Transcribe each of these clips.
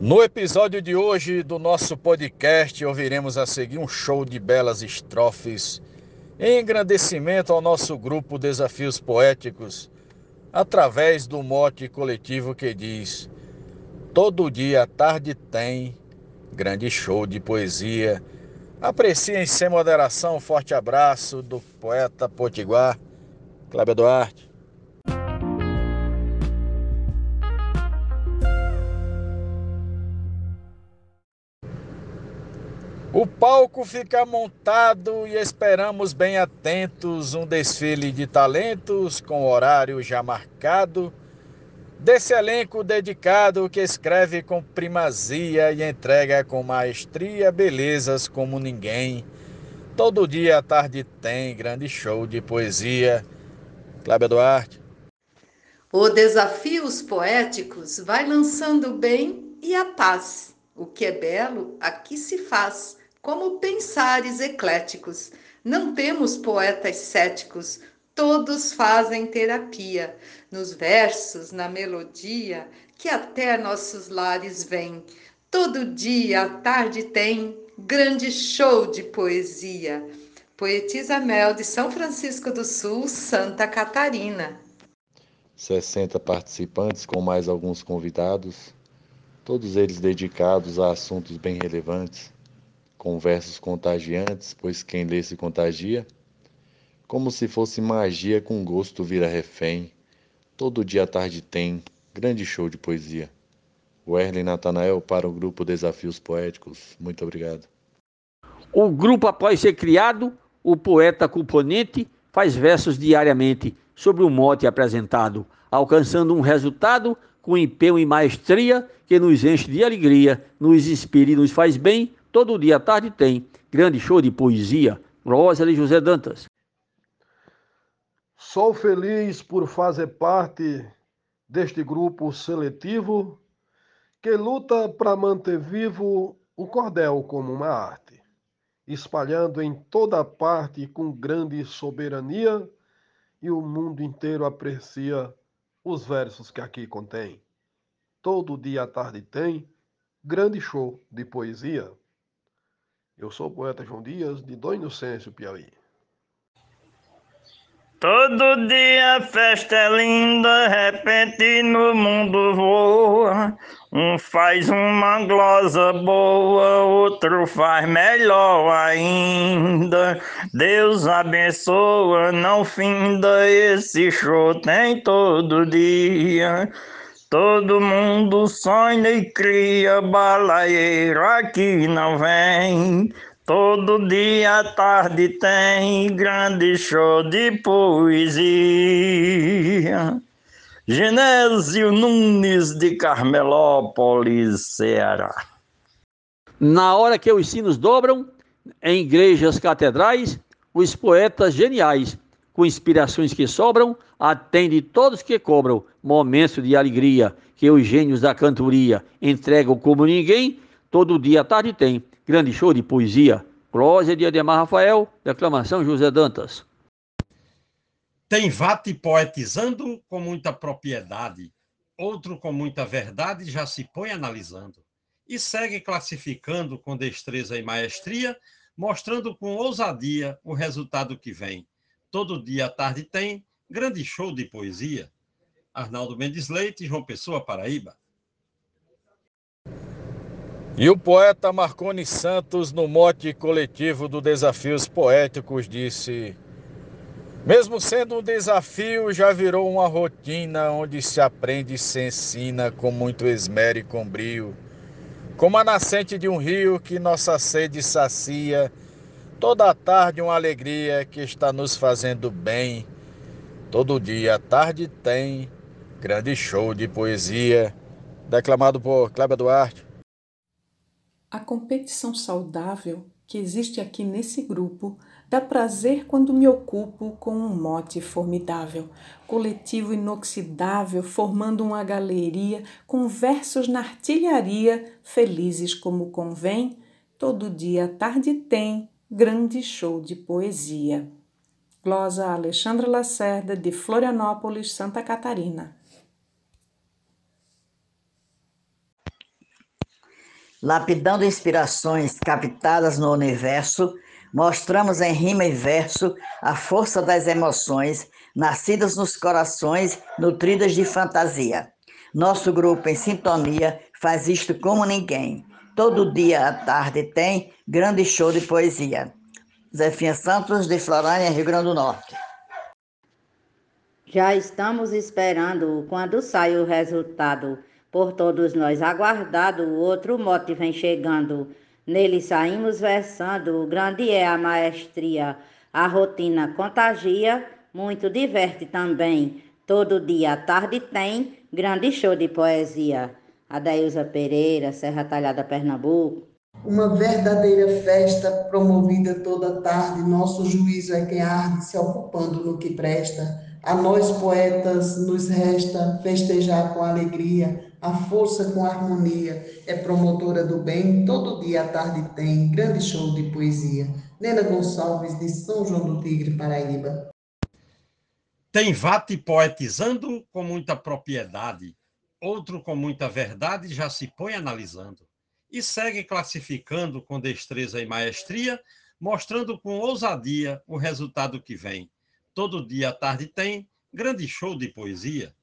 No episódio de hoje do nosso podcast, ouviremos a seguir um show de belas estrofes em engrandecimento ao nosso grupo Desafios Poéticos, através do mote coletivo que diz: Todo dia à tarde tem grande show de poesia. Apreciem sem moderação. Um forte abraço do poeta potiguar, Cláudio Duarte. O palco fica montado e esperamos bem atentos um desfile de talentos com horário já marcado. Desse elenco dedicado que escreve com primazia e entrega com maestria belezas como ninguém. Todo dia à tarde tem grande show de poesia. Cláudia Duarte. O Desafios Poéticos vai lançando o bem e a paz. O que é belo aqui se faz como pensares ecléticos. Não temos poetas céticos, todos fazem terapia, nos versos, na melodia, que até nossos lares vem. Todo dia à tarde tem grande show de poesia. Poetisa Mel de São Francisco do Sul, Santa Catarina. 60 participantes com mais alguns convidados, todos eles dedicados a assuntos bem relevantes com versos contagiantes, pois quem lê se contagia. Como se fosse magia com gosto vira refém. Todo dia à tarde tem grande show de poesia. Werley Natanael para o grupo Desafios Poéticos. Muito obrigado. O grupo, após ser criado, o poeta componente faz versos diariamente sobre o mote apresentado, alcançando um resultado com empenho e maestria que nos enche de alegria, nos inspira e nos faz bem Todo dia à tarde tem grande show de poesia. Roseli José Dantas. Sou feliz por fazer parte deste grupo seletivo que luta para manter vivo o cordel como uma arte, espalhando em toda parte com grande soberania e o mundo inteiro aprecia os versos que aqui contém. Todo dia à tarde tem grande show de poesia. Eu sou o poeta João Dias, de Dom Inocêncio, Piauí. Todo dia festa é linda, repente no mundo voa. Um faz uma glosa boa, outro faz melhor ainda. Deus abençoa, não finda, esse show tem todo dia. Todo mundo sonha e cria balaeiro aqui não vem. Todo dia à tarde tem grande show de poesia. Genésio Nunes de Carmelópolis, Ceará. Na hora que os sinos dobram, em igrejas catedrais, os poetas geniais com inspirações que sobram, atende todos que cobram, momentos de alegria, que os gênios da cantoria entregam como ninguém, todo dia à tarde tem, grande show de poesia. Prosa de Ademar Rafael, declamação José Dantas. Tem vate poetizando com muita propriedade, outro com muita verdade já se põe analisando. E segue classificando com destreza e maestria, mostrando com ousadia o resultado que vem Todo dia à tarde tem grande show de poesia. Arnaldo Mendes Leite, João Pessoa, Paraíba. E o poeta Marconi Santos, no mote coletivo do Desafios Poéticos, disse: Mesmo sendo um desafio, já virou uma rotina onde se aprende e se ensina com muito esmero e com brio, como a nascente de um rio que nossa sede sacia Toda a tarde uma alegria que está nos fazendo bem. Todo dia tarde tem grande show de poesia, declamado por Cléber Duarte. A competição saudável que existe aqui nesse grupo dá prazer quando me ocupo com um mote formidável, coletivo inoxidável, formando uma galeria com versos na artilharia, felizes como convém. Todo dia tarde tem grande show de poesia. Glosa Alexandra Lacerda, de Florianópolis, Santa Catarina. Lapidando inspirações captadas no universo, mostramos em rima e verso a força das emoções nascidas nos corações nutridas de fantasia. Nosso grupo em sintonia faz isto como ninguém. Todo dia à tarde tem grande show de poesia. Zefinha Santos, de Florânia, Rio Grande do Norte. Já estamos esperando quando sai o resultado. Por todos nós aguardado, outro mote vem chegando. Nele saímos versando, grande é a maestria. A rotina contagia, muito diverte também. Todo dia à tarde tem grande show de poesia. Adailza Pereira, Serra Talhada, Pernambuco. Uma verdadeira festa promovida toda tarde, nosso juízo é quem arde se ocupando no que presta. A nós poetas nos resta festejar com alegria, a força com harmonia, é promotora do bem, todo dia à tarde tem grande show de poesia. Nena Gonçalves, de São João do Tigre, Paraíba. Tem vate poetizando com muita propriedade, outro com muita verdade já se põe analisando e segue classificando com destreza e maestria, mostrando com ousadia o resultado que vem. Todo dia à tarde tem grande show de poesia.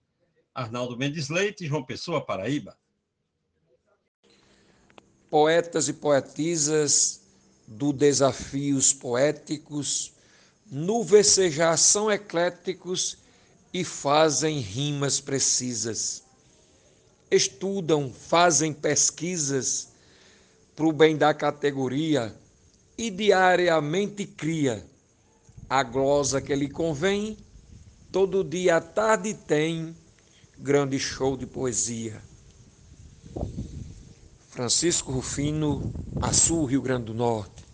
Arnaldo Mendes Leite, João Pessoa, Paraíba. Poetas e poetisas do Desafios Poéticos, no vecejar são ecléticos e fazem rimas precisas. Estudam, fazem pesquisas para o bem da categoria e diariamente cria a glosa que lhe convém. Todo dia à tarde tem grande show de poesia. Francisco Rufino, Açu, Rio Grande do Norte.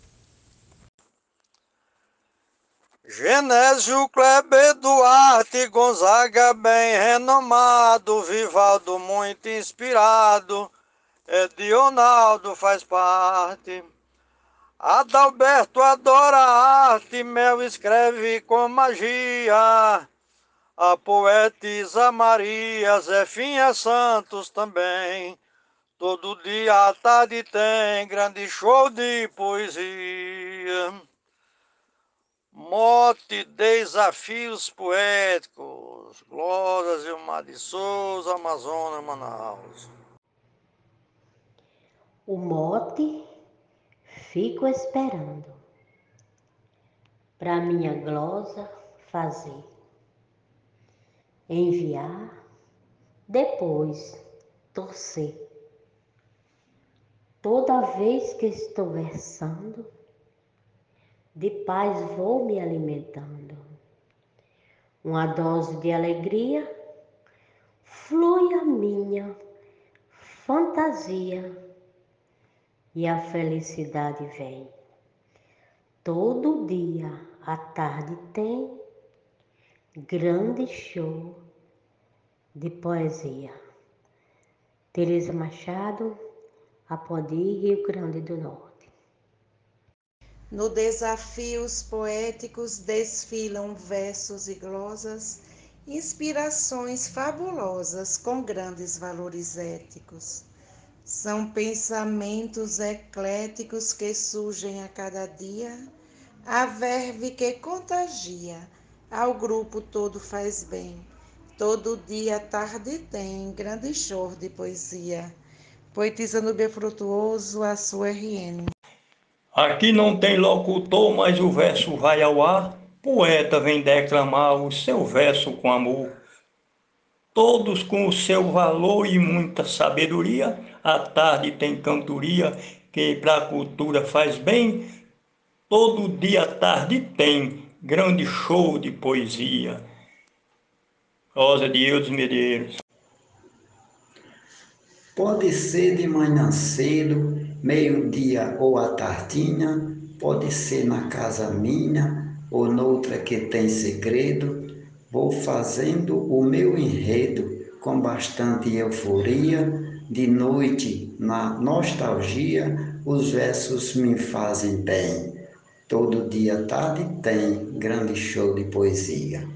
Genésio Kleber Duarte Gonzaga, bem renomado, Vivaldo muito inspirado, Edionaldo faz parte. Adalberto adora arte, Mel escreve com magia. A poetisa Maria, Zefinha Santos também. Todo dia à tarde tem grande show de poesia. Mote Desafios Poéticos. Glórias Ilmar de Souza, Amazonas, Manaus. O mote fico esperando para minha glosa fazer, enviar, depois torcer. Toda vez que estou versando, de paz vou me alimentando. Uma dose de alegria flui a minha fantasia e a felicidade vem. Todo dia à tarde tem grande show de poesia. Tereza Machado, Apodi, Rio Grande do Norte. No Desafios Poéticos desfilam versos e glosas, inspirações fabulosas com grandes valores éticos. São pensamentos ecléticos que surgem a cada dia, a verve que contagia, ao grupo todo faz bem. Todo dia, tarde tem grande show de poesia. Poetisa Nubia Frutuoso, a sua RN. Aqui não tem locutor, mas o verso vai ao ar. Poeta vem declamar o seu verso com amor todos com o seu valor e muita sabedoria. À tarde tem cantoria, que para a cultura faz bem. Todo dia à tarde tem grande show de poesia. Rosa de Eudes Medeiros. Pode ser de manhã cedo, meio-dia ou à tardinha, pode ser na casa minha ou noutra que tem segredo Vou fazendo o meu enredo com bastante euforia, de noite, na nostalgia, os versos me fazem bem. Todo dia tarde tem grande show de poesia.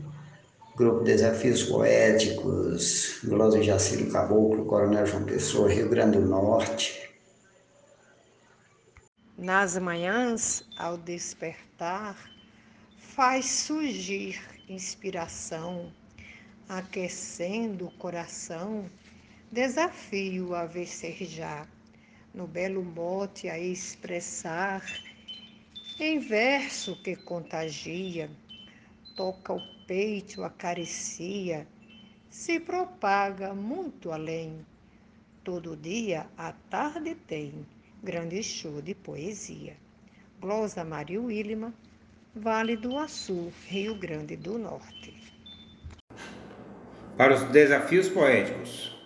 Grupo Desafios Poéticos, Glória Jaciro Caboclo, Coronel João Pessoa, Rio Grande do Norte. Nas manhãs, ao despertar, faz surgir inspiração, aquecendo o coração, desafio a já no belo mote a expressar, em verso que contagia, toca o peito, acaricia, se propaga muito além. Todo dia à tarde tem grande show de poesia. Glosa Maria Willima, Vale do Açu, Rio Grande do Norte. Para os desafios poéticos.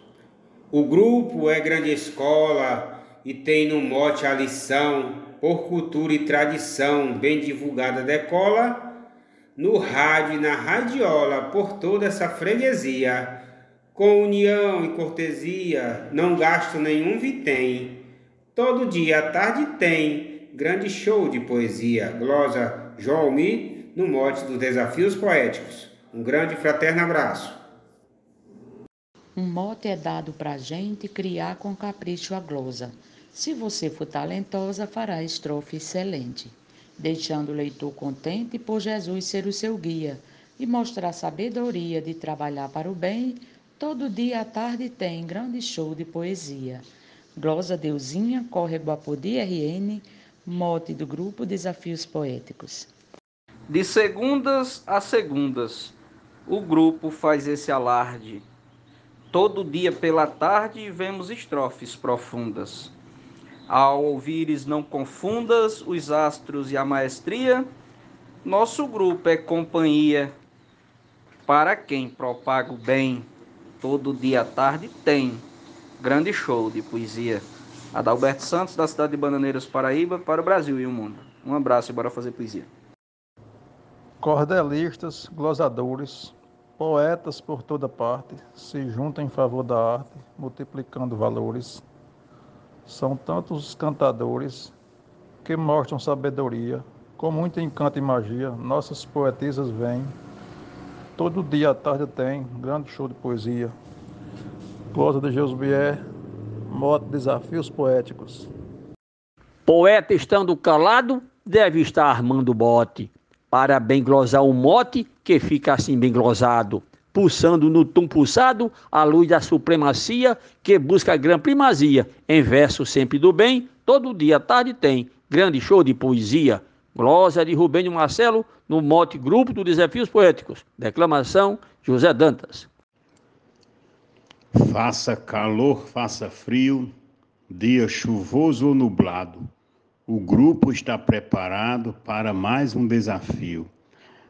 O grupo é grande escola e tem no mote a lição, por cultura e tradição, bem divulgada decola, no rádio e na radiola, por toda essa freguesia. Com união e cortesia, não gasto nenhum vitém Todo dia à tarde tem grande show de poesia. Glosa Joalmi, no mote dos desafios poéticos. Um grande fraterno abraço. Um mote é dado para gente criar com capricho a glosa. Se você for talentosa, fará estrofe excelente, deixando o leitor contente por Jesus ser o seu guia e mostrar sabedoria de trabalhar para o bem. Todo dia à tarde tem grande show de poesia. Glosa Deusinha, Córrego Apodi RN, mote do grupo Desafios Poéticos. De segundas a segundas, o grupo faz esse alarde. Todo dia pela tarde vemos estrofes profundas. Ao ouvires não confundas os astros e a maestria, nosso grupo é companhia para quem propaga o bem. Todo dia à tarde tem grande show de poesia. Adalberto Santos, da cidade de Bananeiras, Paraíba, para o Brasil e o mundo. Um abraço e bora fazer poesia. Cordelistas, glosadores, poetas por toda parte se juntam em favor da arte, multiplicando valores. São tantos os cantadores que mostram sabedoria, com muito encanto e magia. Nossas poetisas vêm. Todo dia à tarde tem grande show de poesia. Closa de Josbier, moto Desafios Poéticos. Poeta estando calado, deve estar armando bote, para bem glosar um mote que fica assim bem glosado, pulsando no tum pulsado a luz da supremacia que busca a gran primazia, em verso sempre do bem, todo dia tarde tem grande show de poesia. Glosa de Rubênio Marcelo, no mote Grupo dos Desafios Poéticos. Declamação José Dantas. Faça calor, faça frio, dia chuvoso ou nublado, o grupo está preparado para mais um desafio.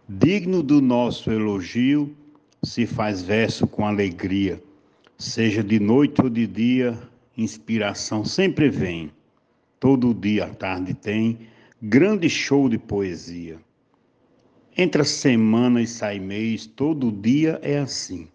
Digno do nosso elogio, se faz verso com alegria, seja de noite ou de dia, inspiração sempre vem. Todo dia à tarde tem grande show de poesia. Entre a semana e sai mês, todo dia é assim.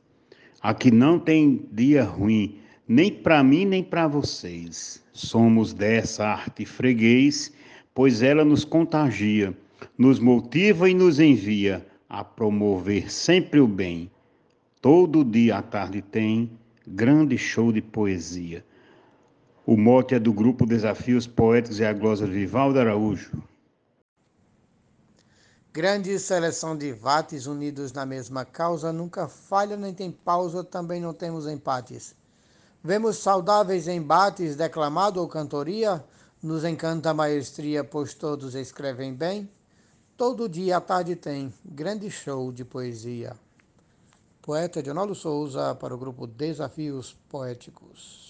Aqui não tem dia ruim, nem para mim nem para vocês. Somos dessa arte freguês, pois ela nos contagia, nos motiva e nos envia a promover sempre o bem. Todo dia à tarde tem grande show de poesia. O mote é do grupo Desafios Poéticos e a glosa Vivaldo Araújo. Grande seleção de vates unidos na mesma causa, nunca falha nem tem pausa, também não temos empates. Vemos saudáveis embates, declamado ou cantoria, nos encanta a maestria, pois todos escrevem bem. Todo dia à tarde tem grande show de poesia. Poeta Dionaldo Souza para o grupo Desafios Poéticos.